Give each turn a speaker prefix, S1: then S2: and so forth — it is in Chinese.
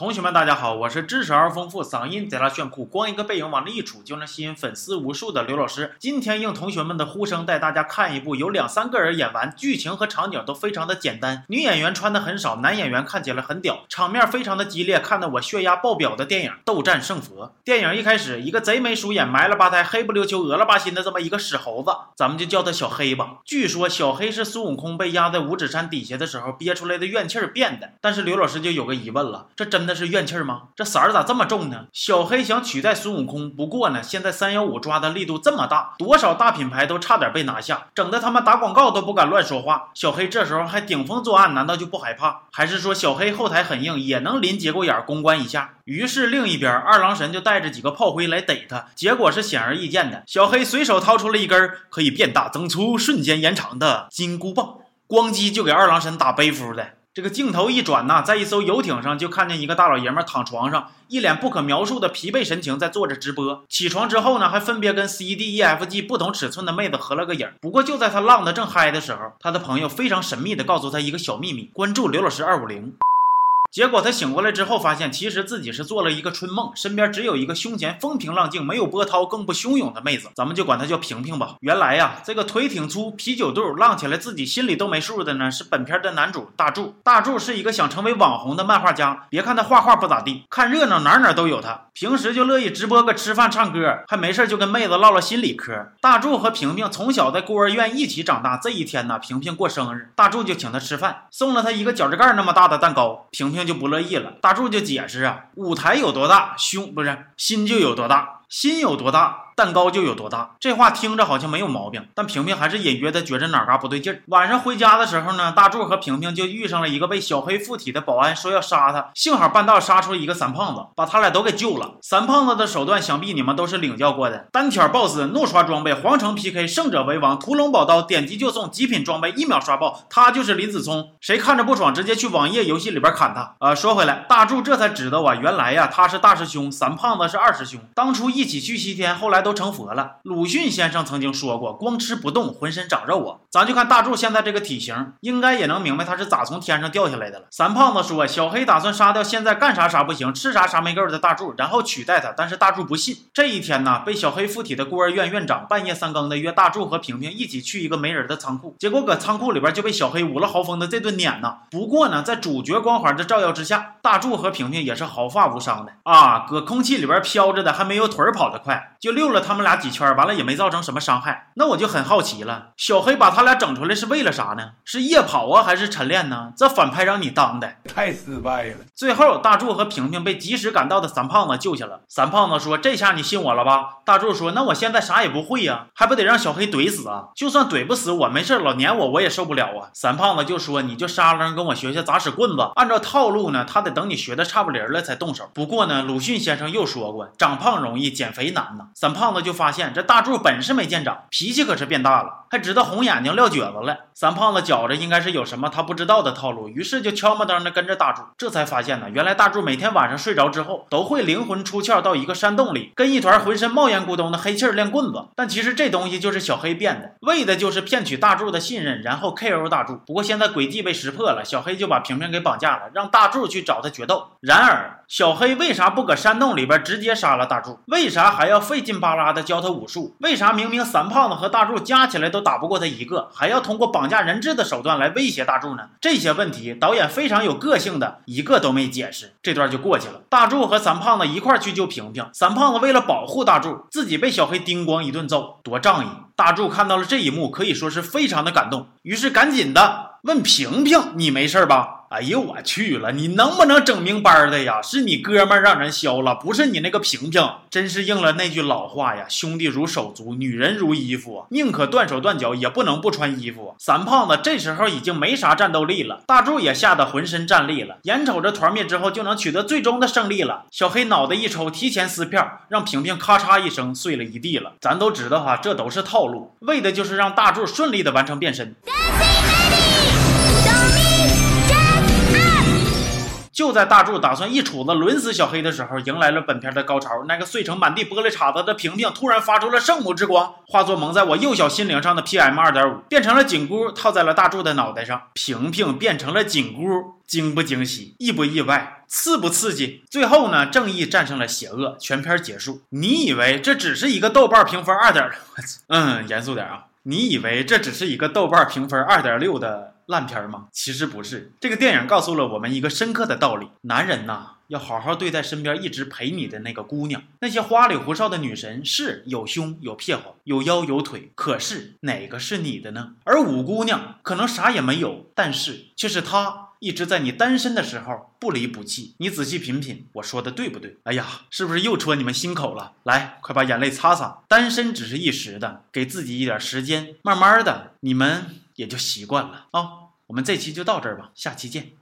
S1: 同学们，大家好，我是知识而丰富、嗓音贼拉炫酷、光一个背影往那一杵就能吸引粉丝无数的刘老师。今天应同学们的呼声，带大家看一部有两三个人演完，剧情和场景都非常的简单，女演员穿的很少，男演员看起来很屌，场面非常的激烈，看得我血压爆表的电影《斗战胜佛》。电影一开始，一个贼眉鼠眼、埋了吧呆、黑不溜秋、恶了吧心的这么一个屎猴子，咱们就叫他小黑吧。据说小黑是孙悟空被压在五指山底下的时候憋出来的怨气儿变的。但是刘老师就有个疑问了，这真的那是怨气吗？这色儿咋这么重呢？小黑想取代孙悟空，不过呢，现在三幺五抓的力度这么大，多少大品牌都差点被拿下，整的他们打广告都不敢乱说话。小黑这时候还顶风作案，难道就不害怕？还是说小黑后台很硬，也能临节骨眼公关一下？于是另一边二郎神就带着几个炮灰来逮他，结果是显而易见的，小黑随手掏出了一根可以变大增粗、瞬间延长的金箍棒，咣叽就给二郎神打背夫的。这个镜头一转呐，在一艘游艇上就看见一个大老爷们躺床上，一脸不可描述的疲惫神情在做着直播。起床之后呢，还分别跟 C、D、E、F、G 不同尺寸的妹子合了个影。不过就在他浪得正嗨的时候，他的朋友非常神秘的告诉他一个小秘密：关注刘老师二五零。结果他醒过来之后，发现其实自己是做了一个春梦，身边只有一个胸前风平浪静、没有波涛、更不汹涌的妹子，咱们就管她叫萍萍吧。原来呀，这个腿挺粗、啤酒肚、浪起来自己心里都没数的呢，是本片的男主大柱。大柱是一个想成为网红的漫画家，别看他画画不咋地，看热闹哪哪都有他。平时就乐意直播个吃饭、唱歌，还没事就跟妹子唠唠心理嗑。大柱和萍萍从小在孤儿院一起长大，这一天呢，萍萍过生日，大柱就请她吃饭，送了她一个脚趾盖那么大的蛋糕，萍萍。就不乐意了，大柱就解释啊，舞台有多大，胸不是心就有多大，心有多大。蛋糕就有多大，这话听着好像没有毛病，但萍萍还是隐约的觉着哪嘎不对劲儿。晚上回家的时候呢，大柱和萍萍就遇上了一个被小黑附体的保安，说要杀他，幸好半道杀出一个三胖子，把他俩都给救了。三胖子的手段想必你们都是领教过的，单挑 BOSS，怒刷装备，皇城 PK，胜者为王，屠龙宝刀，点击就送极品装备，一秒刷爆。他就是林子聪，谁看着不爽，直接去网页游戏里边砍他。啊，说回来，大柱这才知道啊，原来呀他是大师兄，三胖子是二师兄，当初一一起去西天，后来都。成佛了。鲁迅先生曾经说过：“光吃不动，浑身长肉啊。”咱就看大柱现在这个体型，应该也能明白他是咋从天上掉下来的了。三胖子说：“小黑打算杀掉现在干啥啥不行，吃啥啥没够的大柱，然后取代他。”但是大柱不信。这一天呢，被小黑附体的孤儿院院长半夜三更的约大柱和平平一起去一个没人的仓库，结果搁仓库里边就被小黑捂了豪风的这顿撵呐。不过呢，在主角光环的照耀之下，大柱和平平也是毫发无伤的啊，搁空气里边飘着的还没有腿跑得快，就溜了。他们俩几圈，完了也没造成什么伤害。那我就很好奇了，小黑把他俩整出来是为了啥呢？是夜跑啊，还是晨练呢？这反派让你当的
S2: 太失败了。
S1: 最后，大柱和平平被及时赶到的三胖子救下了。三胖子说：“这下你信我了吧？”大柱说：“那我现在啥也不会呀，还不得让小黑怼死啊？就算怼不死我，没事，老撵我我也受不了啊。”三胖子就说：“你就沙楞跟我学学咋使棍子。按照套路呢，他得等你学的差不离了才动手。不过呢，鲁迅先生又说过，长胖容易，减肥难呐。”三胖。子就发现这大柱本事没见长，脾气可是变大了，还知道红眼睛撂蹶子了。三胖子觉着应该是有什么他不知道的套路，于是就悄没登的跟着大柱。这才发现呢，原来大柱每天晚上睡着之后，都会灵魂出窍到一个山洞里，跟一团浑身冒烟咕咚的黑气练棍子。但其实这东西就是小黑变的，为的就是骗取大柱的信任，然后 KO 大柱。不过现在诡计被识破了，小黑就把萍萍给绑架了，让大柱去找他决斗。然而小黑为啥不搁山洞里边直接杀了大柱？为啥还要费劲巴拉？的教他武术，为啥明明三胖子和大柱加起来都打不过他一个，还要通过绑架人质的手段来威胁大柱呢？这些问题导演非常有个性的一个都没解释，这段就过去了。大柱和三胖子一块去救萍萍，三胖子为了保护大柱，自己被小黑叮咣一顿揍，多仗义！大柱看到了这一幕，可以说是非常的感动，于是赶紧的问萍萍：“你没事吧？”哎呦我去了！你能不能整明白的呀？是你哥们儿让人削了，不是你那个萍萍。真是应了那句老话呀：兄弟如手足，女人如衣服，宁可断手断脚，也不能不穿衣服。三胖子这时候已经没啥战斗力了，大柱也吓得浑身战栗了。眼瞅着团灭之后就能取得最终的胜利了，小黑脑袋一抽，提前撕票，让萍萍咔嚓一声碎了一地了。咱都知道哈，这都是套路，为的就是让大柱顺利的完成变身。就在大柱打算一杵子抡死小黑的时候，迎来了本片的高潮。那个碎成满地玻璃碴子的平平突然发出了圣母之光，化作蒙在我幼小心灵上的 PM 二点五，变成了紧箍套在了大柱的脑袋上。平平变成了紧箍，惊不惊喜？意不意外？刺不刺激？最后呢，正义战胜了邪恶，全片结束。你以为这只是一个豆瓣评分二点？我操，嗯，严肃点啊！你以为这只是一个豆瓣评分二点六的烂片吗？其实不是。这个电影告诉了我们一个深刻的道理：男人呐，要好好对待身边一直陪你的那个姑娘。那些花里胡哨的女神是有胸有屁股有腰有腿，可是哪个是你的呢？而五姑娘可能啥也没有，但是却是她一直在你单身的时候不离不弃。你仔细品品，我说的对不对？哎呀，是不是又戳你们心口了？来，快把眼泪擦擦。单身只是一时的，给自己一点时间，慢慢的，你们也就习惯了啊。我们这期就到这儿吧，下期见。